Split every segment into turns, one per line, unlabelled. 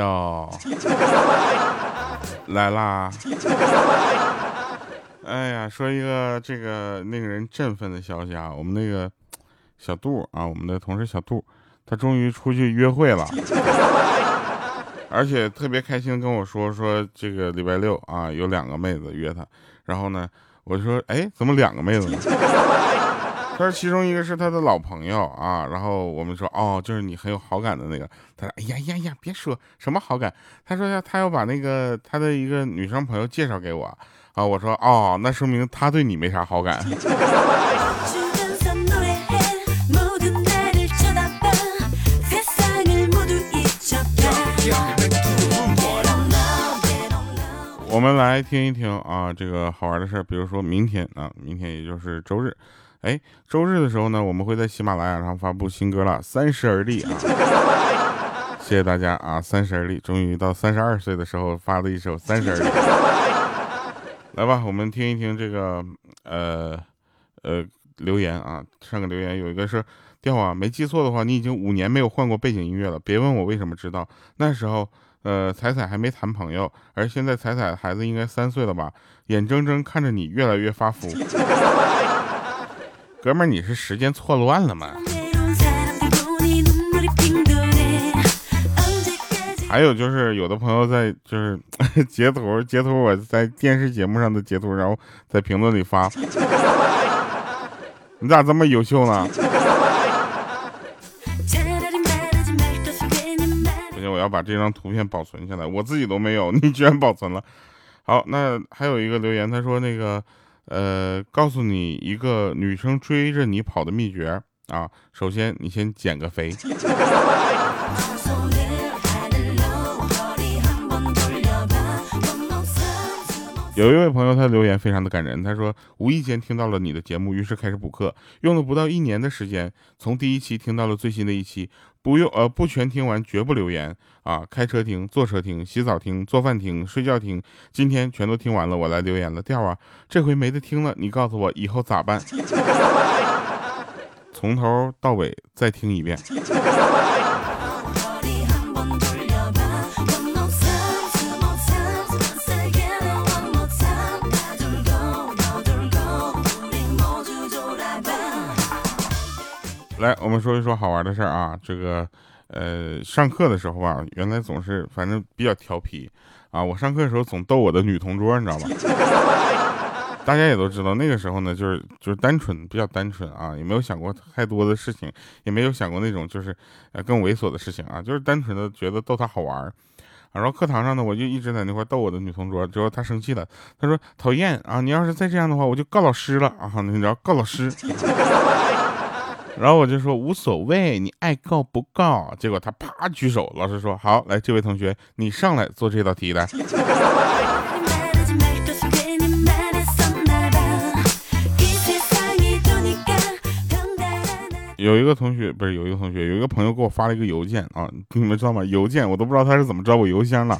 调来啦！哎呀，说一个这个令人振奋的消息啊，我们那个小杜啊，我们的同事小杜，他终于出去约会了，而且特别开心跟我说说这个礼拜六啊有两个妹子约他，然后呢，我说哎怎么两个妹子呢？他说其中一个是他的老朋友啊，然后我们说哦，就是你很有好感的那个。他说哎呀呀呀，别说什么好感，他说要他要把那个他的一个女生朋友介绍给我啊。我说哦，那说明他对你没啥好感。我们来听一听啊，这个好玩的事儿，比如说明天啊，明天也就是周日。哎，周日的时候呢，我们会在喜马拉雅上发布新歌了，《三十而立》啊！谢谢大家啊，《三十而立》终于到三十二岁的时候发了一首《三十而立》。来吧，我们听一听这个呃呃留言啊，上个留言有一个是调啊，没记错的话，你已经五年没有换过背景音乐了。别问我为什么知道，那时候呃彩彩还没谈朋友，而现在彩彩孩子应该三岁了吧，眼睁睁看着你越来越发福。哥们儿，你是时间错乱了吗？还有就是有的朋友在就是 截图截图我在电视节目上的截图，然后在评论里发，你咋这么优秀呢？不行，我要把这张图片保存下来，我自己都没有，你居然保存了。好，那还有一个留言，他说那个。呃，告诉你一个女生追着你跑的秘诀啊！首先，你先减个肥。有一位朋友，他留言非常的感人。他说，无意间听到了你的节目，于是开始补课，用了不到一年的时间，从第一期听到了最新的一期，不用呃不全听完绝不留言啊！开车听，坐车听，洗澡听，做饭听，睡觉听，今天全都听完了，我来留言了。调啊，这回没得听了，你告诉我以后咋办？从头到尾再听一遍。来，我们说一说好玩的事儿啊。这个，呃，上课的时候吧，原来总是反正比较调皮啊。我上课的时候总逗我的女同桌，你知道吧？大家也都知道，那个时候呢，就是就是单纯，比较单纯啊，也没有想过太多的事情，也没有想过那种就是呃更猥琐的事情啊，就是单纯的觉得逗她好玩儿。然后课堂上呢，我就一直在那块逗我的女同桌，之后她生气了，她说讨厌啊，你要是再这样的话，我就告老师了啊，你知道告老师。然后我就说无所谓，你爱告不告。结果他啪举手，老师说好，来这位同学，你上来做这道题来。有一个同学不是有一个同学，有一个朋友给我发了一个邮件啊，你们知道吗？邮件我都不知道他是怎么知道我邮箱了。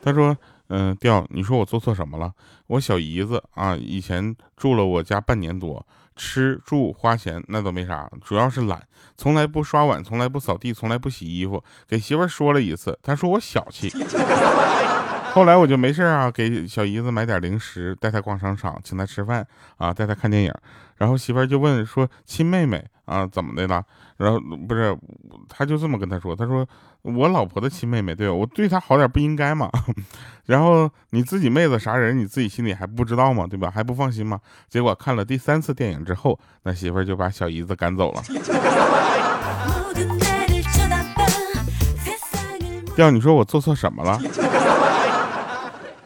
他说，嗯，调，你说我做错什么了？我小姨子啊，以前住了我家半年多。吃住花钱那都没啥，主要是懒，从来不刷碗，从来不扫地，从来不洗衣服。给媳妇说了一次，她说我小气。后来我就没事啊，给小姨子买点零食，带她逛商场，请她吃饭啊，带她看电影。然后媳妇儿就问说：“亲妹妹啊，怎么的了？”然后不是，他就这么跟她说：“他说我老婆的亲妹妹，对我对她好点不应该吗？然后你自己妹子啥人，你自己心里还不知道吗？对吧？还不放心吗？结果看了第三次电影之后，那媳妇儿就把小姨子赶走了。要，你说我做错什么了？”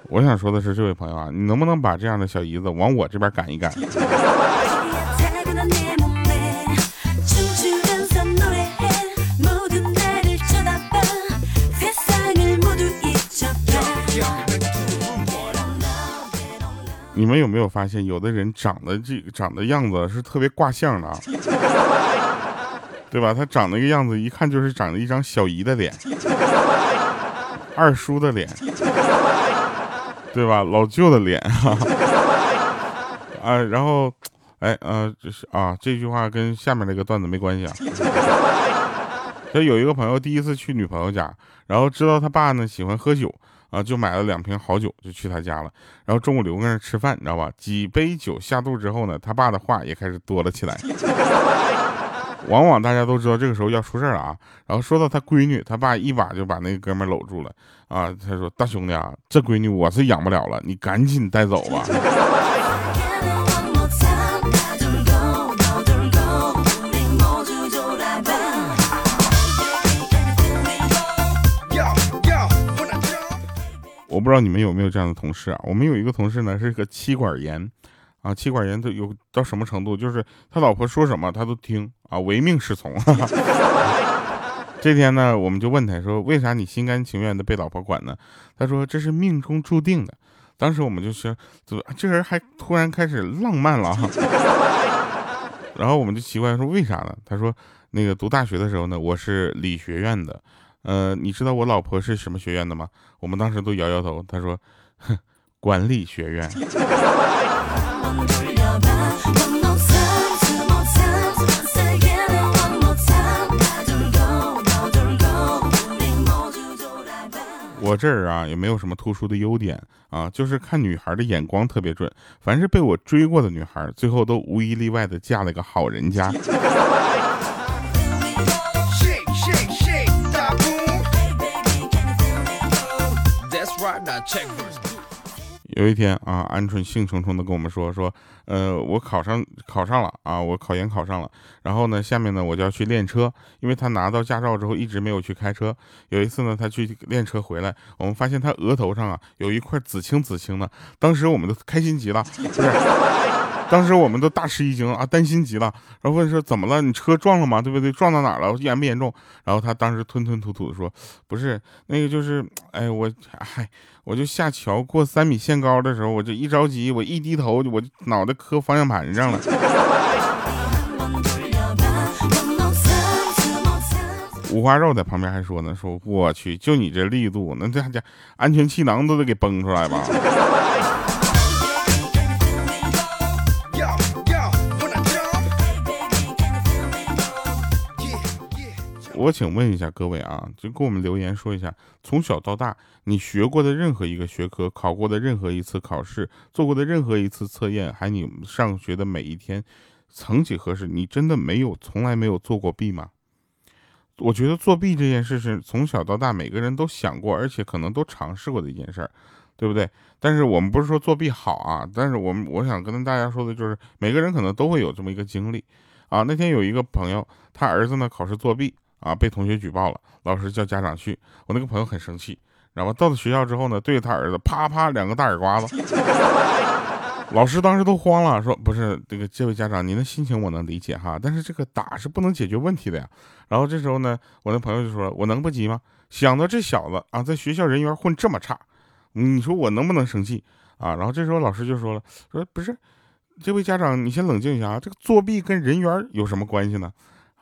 我想说的是，这位朋友啊，你能不能把这样的小姨子往我这边赶一赶？你们有没有发现，有的人长得这长的样子是特别卦相的啊，对吧？他长那个样子，一看就是长了一张小姨的脸，二叔的脸。对吧，老舅的脸 啊，啊然后，哎，呃，这是啊，这句话跟下面那个段子没关系啊。说有一个朋友第一次去女朋友家，然后知道他爸呢喜欢喝酒啊，就买了两瓶好酒就去他家了。然后中午留在那吃饭，你知道吧？几杯酒下肚之后呢，他爸的话也开始多了起来。往往大家都知道这个时候要出事儿啊。然后说到他闺女，他爸一把就把那个哥们搂住了啊。他说：“大兄弟啊，这闺女我是养不了了，你赶紧带走吧。”我不知道你们有没有这样的同事啊？我们有一个同事呢，是个妻管严，啊，妻管严都有到什么程度？就是他老婆说什么他都听啊，唯命是从。这天呢，我们就问他说：“为啥你心甘情愿的被老婆管呢？”他说：“这是命中注定的。”当时我们就说：“这这人还突然开始浪漫了。”然后我们就奇怪说：“为啥呢？”他说：“那个读大学的时候呢，我是理学院的。”呃，你知道我老婆是什么学院的吗？我们当时都摇摇头。他说，哼，管理学院。我这儿啊也没有什么突出的优点啊，就是看女孩的眼光特别准。凡是被我追过的女孩，最后都无一例外的嫁了个好人家。有一天啊，鹌鹑兴冲冲的跟我们说说，呃，我考上考上了啊，我考研考上了。然后呢，下面呢我就要去练车，因为他拿到驾照之后一直没有去开车。有一次呢，他去练车回来，我们发现他额头上啊有一块紫青紫青的，当时我们都开心极了，当时我们都大吃一惊啊，担心极了，然后问说怎么了？你车撞了吗？对不对？撞到哪了？严不严重？然后他当时吞吞吐吐的说，不是那个，就是哎，我嗨，我就下桥过三米限高的时候，我就一着急，我一低头，我就脑袋磕方向盘上了。五花肉在旁边还说呢，说我去，就你这力度，那这家安全气囊都得给崩出来吧。我请问一下各位啊，就给我们留言说一下，从小到大你学过的任何一个学科，考过的任何一次考试，做过的任何一次测验，还你上学的每一天，曾几何时，你真的没有从来没有做过弊吗？我觉得作弊这件事是从小到大每个人都想过，而且可能都尝试过的一件事儿，对不对？但是我们不是说作弊好啊，但是我们我想跟大家说的就是，每个人可能都会有这么一个经历啊。那天有一个朋友，他儿子呢考试作弊。啊！被同学举报了，老师叫家长去。我那个朋友很生气，然后？到了学校之后呢，对着他儿子啪啪两个大耳刮子。老师当时都慌了，说：“不是这个，这位家长，您的心情我能理解哈，但是这个打是不能解决问题的呀。”然后这时候呢，我那朋友就说：“我能不急吗？想到这小子啊，在学校人缘混这么差，你说我能不能生气啊？”然后这时候老师就说了：“说不是，这位家长，你先冷静一下啊，这个作弊跟人缘有什么关系呢？”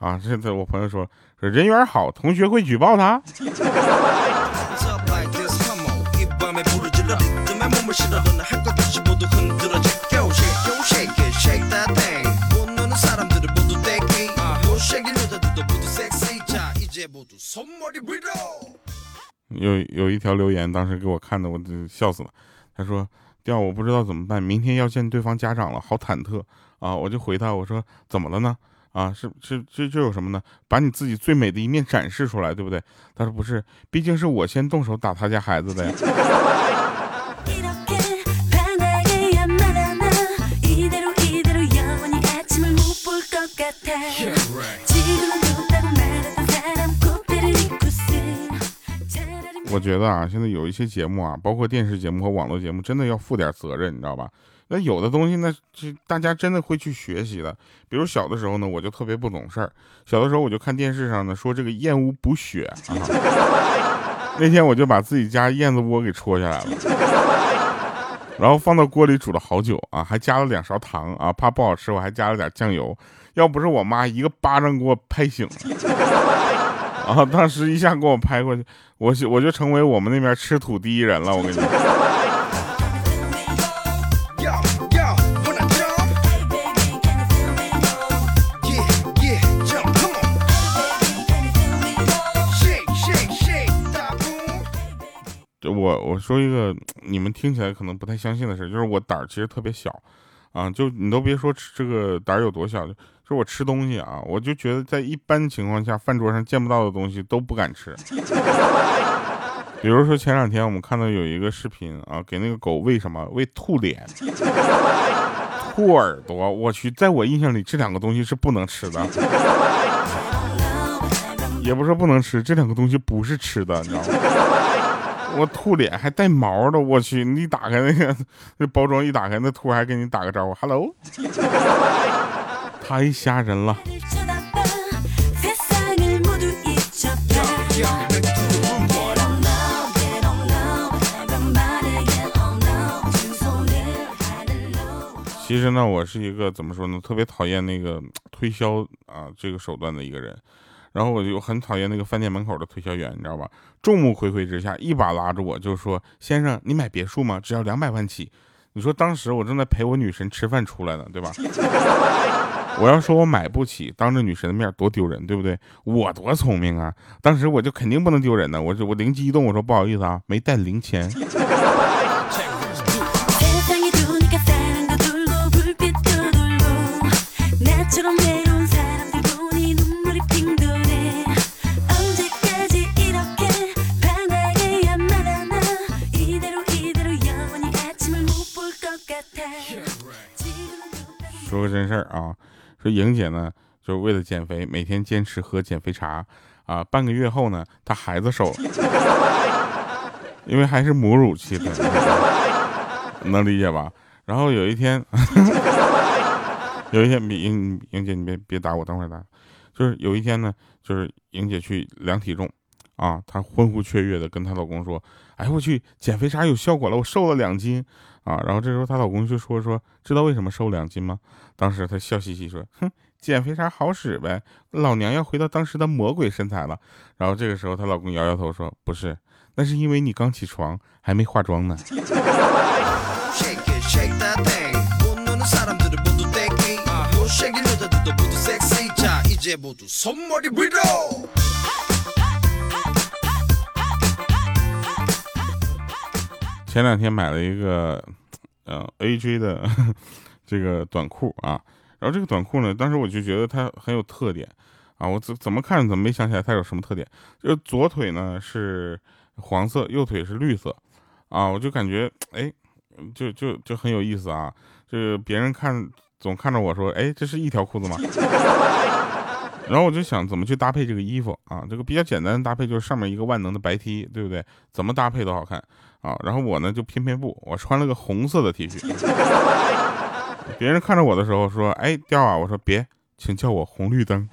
啊，这这我朋友说说人缘好，同学会举报他。有有一条留言，当时给我看的，我就笑死了。他说：“调，我不知道怎么办，明天要见对方家长了，好忐忑啊！”我就回他，我说：“怎么了呢？”啊，是是这这有什么呢？把你自己最美的一面展示出来，对不对？他说不是，毕竟是我先动手打他家孩子的呀。我觉得啊，现在有一些节目啊，包括电视节目和网络节目，真的要负点责任，你知道吧？那有的东西，呢这大家真的会去学习的。比如小的时候呢，我就特别不懂事儿。小的时候我就看电视上呢说这个燕窝补血啊。那天我就把自己家燕子窝给戳下来了，然后放到锅里煮了好久啊，还加了两勺糖啊，怕不好吃我还加了点酱油。要不是我妈一个巴掌给我拍醒了，啊，当时一下给我拍过去，我我就成为我们那边吃土第一人了。我跟你说。我我说一个你们听起来可能不太相信的事，就是我胆儿其实特别小，啊，就你都别说吃这个胆儿有多小，就是我吃东西啊，我就觉得在一般情况下饭桌上见不到的东西都不敢吃。比如说前两天我们看到有一个视频啊，给那个狗喂什么？喂兔脸、兔耳朵。我去，在我印象里这两个东西是不能吃的，也不是说不能吃，这两个东西不是吃的，你知道吗？我兔脸还带毛的，我去！你打开那个那包装一打开，那兔还跟你打个招呼，Hello，太吓人了。其实呢，我是一个怎么说呢，特别讨厌那个推销啊这个手段的一个人。然后我就很讨厌那个饭店门口的推销员，你知道吧？众目睽睽之下，一把拉着我就说：“先生，你买别墅吗？只要两百万起。”你说当时我正在陪我女神吃饭出来呢，对吧？我要说我买不起，当着女神的面多丢人，对不对？我多聪明啊！当时我就肯定不能丢人呢，我就我灵机一动，我说不好意思啊，没带零钱。事儿啊，说莹姐呢，就是为了减肥，每天坚持喝减肥茶啊。半个月后呢，她孩子瘦了，因为还是母乳期的，能理解吧？然后有一天，有一天，莹莹姐，你别别打我，等会儿打。就是有一天呢，就是莹姐去量体重啊，她欢呼雀跃的跟她老公说：“哎我去，减肥茶有效果了，我瘦了两斤。”啊，然后这时候她老公就说说，知道为什么瘦两斤吗？当时她笑嘻嘻说，哼，减肥啥好使呗，老娘要回到当时的魔鬼身材了。然后这个时候她老公摇摇头说，不是，那是因为你刚起床还没化妆呢。前两天买了一个，呃，AJ 的 这个短裤啊，然后这个短裤呢，当时我就觉得它很有特点啊，我怎怎么看怎么没想起来它有什么特点，就左腿呢是黄色，右腿是绿色，啊，我就感觉哎，就就就很有意思啊，就是别人看总看着我说，哎，这是一条裤子吗？然后我就想怎么去搭配这个衣服啊？这个比较简单的搭配就是上面一个万能的白 T，对不对？怎么搭配都好看啊。然后我呢就偏偏不，我穿了个红色的 T 恤。别人看着我的时候说：“哎，掉啊！”我说：“别，请叫我红绿灯。”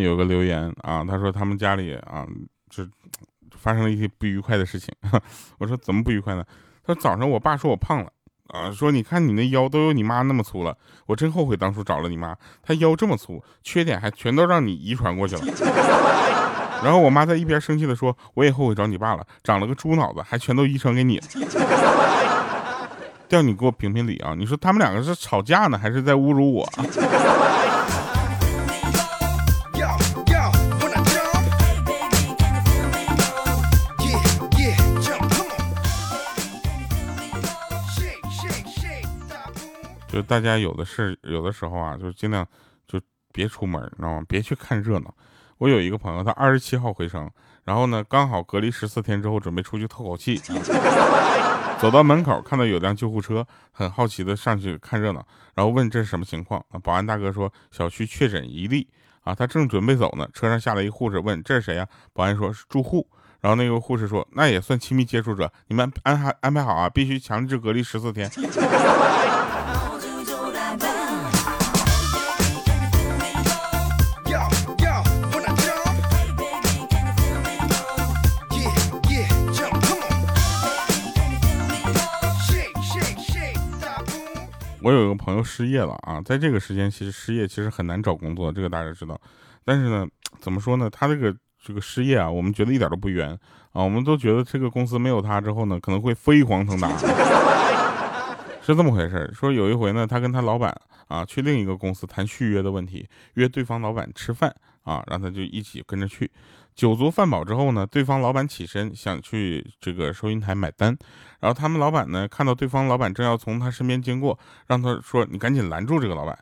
有个留言啊，他说他们家里啊，就发生了一些不愉快的事情。我说怎么不愉快呢？他说早上我爸说我胖了啊，说你看你那腰都有你妈那么粗了，我真后悔当初找了你妈，她腰这么粗，缺点还全都让你遗传过去了。然后我妈在一边生气的说，我也后悔找你爸了，长了个猪脑子，还全都遗传给你叫。你给我评评理啊！你说他们两个是吵架呢，还是在侮辱我？就大家有的是，有的时候啊，就尽量就别出门，你知道吗？别去看热闹。我有一个朋友，他二十七号回城，然后呢，刚好隔离十四天之后，准备出去透口气。走到门口，看到有辆救护车，很好奇的上去看热闹，然后问这是什么情况啊？保安大哥说小区确诊一例啊。他正准备走呢，车上下来一护士问这是谁呀？保安说是住户。然后那个护士说那也算亲密接触者，你们安排安排好啊，必须强制隔离十四天。我有一个朋友失业了啊，在这个时间其实失业其实很难找工作，这个大家知道。但是呢，怎么说呢？他这个这个失业啊，我们觉得一点都不冤啊，我们都觉得这个公司没有他之后呢，可能会飞黄腾达。是这么回事儿说有一回呢，他跟他老板啊去另一个公司谈续约的问题，约对方老板吃饭啊，让他就一起跟着去。酒足饭饱之后呢，对方老板起身想去这个收银台买单，然后他们老板呢看到对方老板正要从他身边经过，让他说你赶紧拦住这个老板。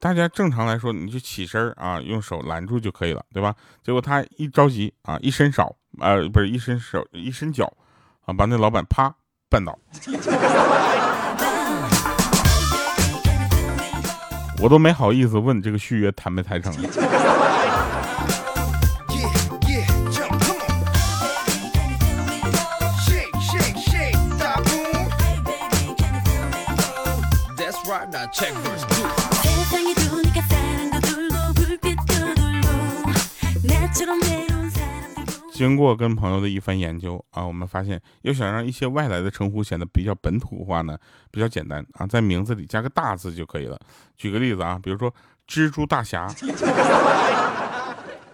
大家正常来说你就起身啊，用手拦住就可以了，对吧？结果他一着急啊，一伸手啊，不是一伸手一伸脚啊，把那老板啪绊倒。我都没好意思问这个续约谈没谈成。经过跟朋友的一番研究啊，我们发现要想让一些外来的称呼显得比较本土化呢，比较简单啊，在名字里加个大字就可以了。举个例子啊，比如说蜘蛛大侠、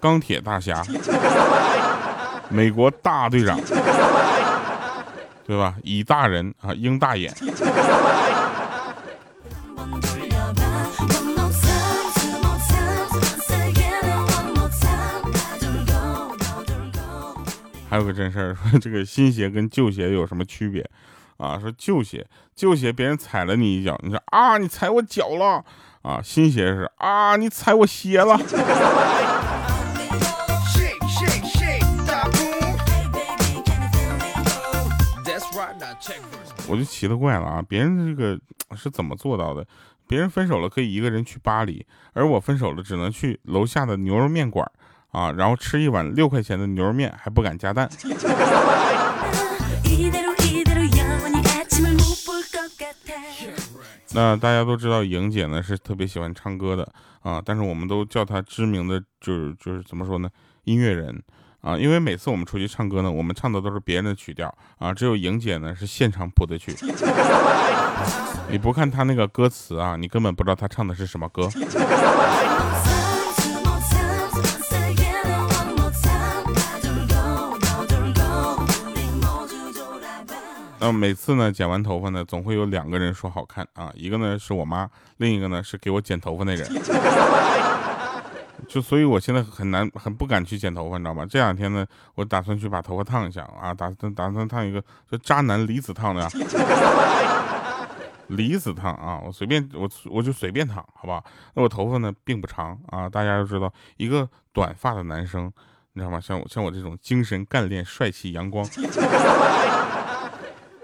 钢铁大侠、美国大队长，对吧？以大人啊，鹰大眼。还有个真事儿，说这个新鞋跟旧鞋有什么区别啊？说旧鞋，旧鞋别人踩了你一脚，你说啊，你踩我脚了啊。新鞋是啊，你踩我鞋了。我就奇了怪了啊，别人这个是怎么做到的？别人分手了可以一个人去巴黎，而我分手了只能去楼下的牛肉面馆。啊，然后吃一碗六块钱的牛肉面还不敢加蛋。那大家都知道莹姐呢是特别喜欢唱歌的啊，但是我们都叫她知名的就是就是怎么说呢，音乐人啊，因为每次我们出去唱歌呢，我们唱的都是别人的曲调啊，只有莹姐呢是现场谱的曲。你不看她那个歌词啊，你根本不知道她唱的是什么歌。那每次呢，剪完头发呢，总会有两个人说好看啊，一个呢是我妈，另一个呢是给我剪头发那人。就所以，我现在很难，很不敢去剪头发，你知道吗？这两天呢，我打算去把头发烫一下啊，打算打算烫一个就渣男离子烫的，离子烫啊，我随便我我就随便烫，好不好？那我头发呢并不长啊，大家都知道，一个短发的男生，你知道吗？像我像我这种精神干练、帅气、阳光。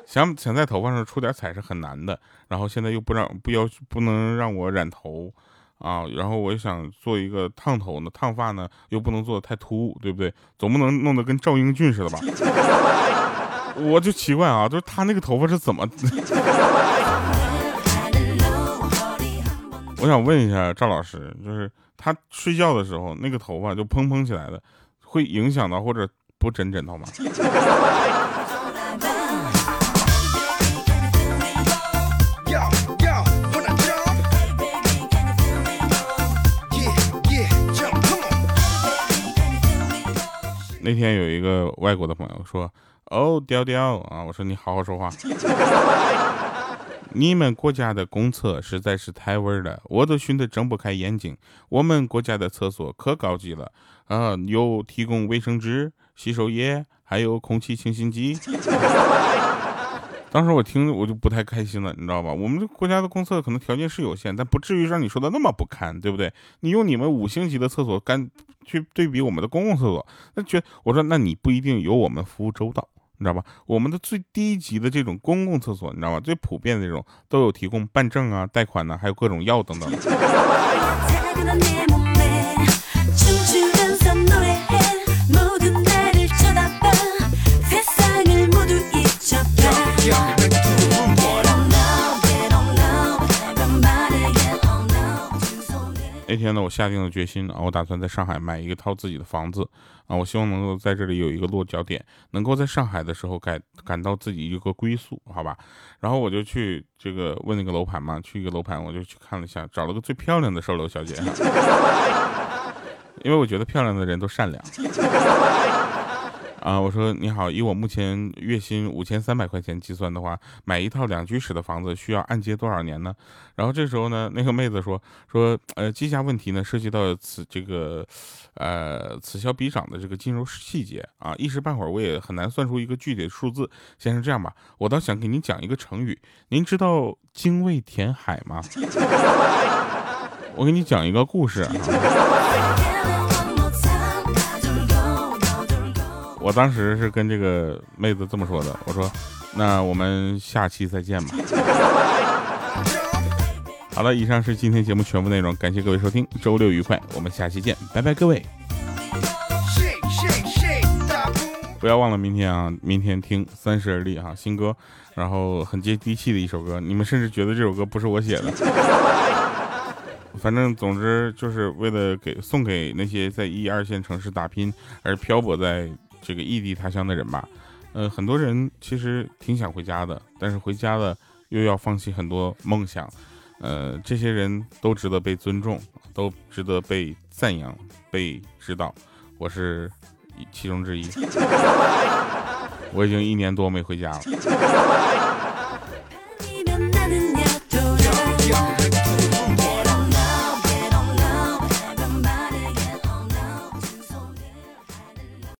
想想在头发上出点彩是很难的，然后现在又不让不要不能让我染头啊，然后我又想做一个烫头呢，烫发呢又不能做的太突兀，对不对？总不能弄得跟赵英俊似的吧？我就奇怪啊，就是他那个头发是怎么？我想问一下赵老师，就是他睡觉的时候那个头发就蓬蓬起来的，会影响到或者不枕枕头吗？那天有一个外国的朋友说：“哦，调调啊！”我说：“你好好说话。你们国家的公厕实在是太味儿了，我都熏得睁不开眼睛。我们国家的厕所可高级了啊，有提供卫生纸、洗手液，还有空气清新机。” 当时我听我就不太开心了，你知道吧？我们国家的公厕可能条件是有限，但不至于让你说的那么不堪，对不对？你用你们五星级的厕所干去对比我们的公共厕所，那觉我说那你不一定有我们服务周到，你知道吧？我们的最低级的这种公共厕所，你知道吧？最普遍的这种都有提供办证啊、贷款呢，还有各种药等等。现在，我下定了决心啊，我打算在上海买一个套自己的房子啊，我希望能够在这里有一个落脚点，能够在上海的时候感感到自己一个归宿，好吧？然后我就去这个问那个楼盘嘛，去一个楼盘，我就去看了一下，找了个最漂亮的售楼小姐，因为我觉得漂亮的人都善良。啊，我说你好，以我目前月薪五千三百块钱计算的话，买一套两居室的房子需要按揭多少年呢？然后这时候呢，那个妹子说说，呃，计价问题呢涉及到此这个，呃，此消彼长的这个金融细节啊，一时半会儿我也很难算出一个具体的数字。先生，这样吧，我倒想给您讲一个成语，您知道精卫填海吗？我给你讲一个故事。我当时是跟这个妹子这么说的，我说：“那我们下期再见吧。”好了，以上是今天节目全部内容，感谢各位收听，周六愉快，我们下期见，拜拜，各位。不要忘了明天啊，明天听《三十而立》哈，新歌，然后很接地气的一首歌，你们甚至觉得这首歌不是我写的。反正总之就是为了给送给那些在一二线城市打拼而漂泊在。这个异地他乡的人吧，呃，很多人其实挺想回家的，但是回家了又要放弃很多梦想，呃，这些人都值得被尊重，都值得被赞扬、被指导。我是其中之一，我已经一年多没回家了。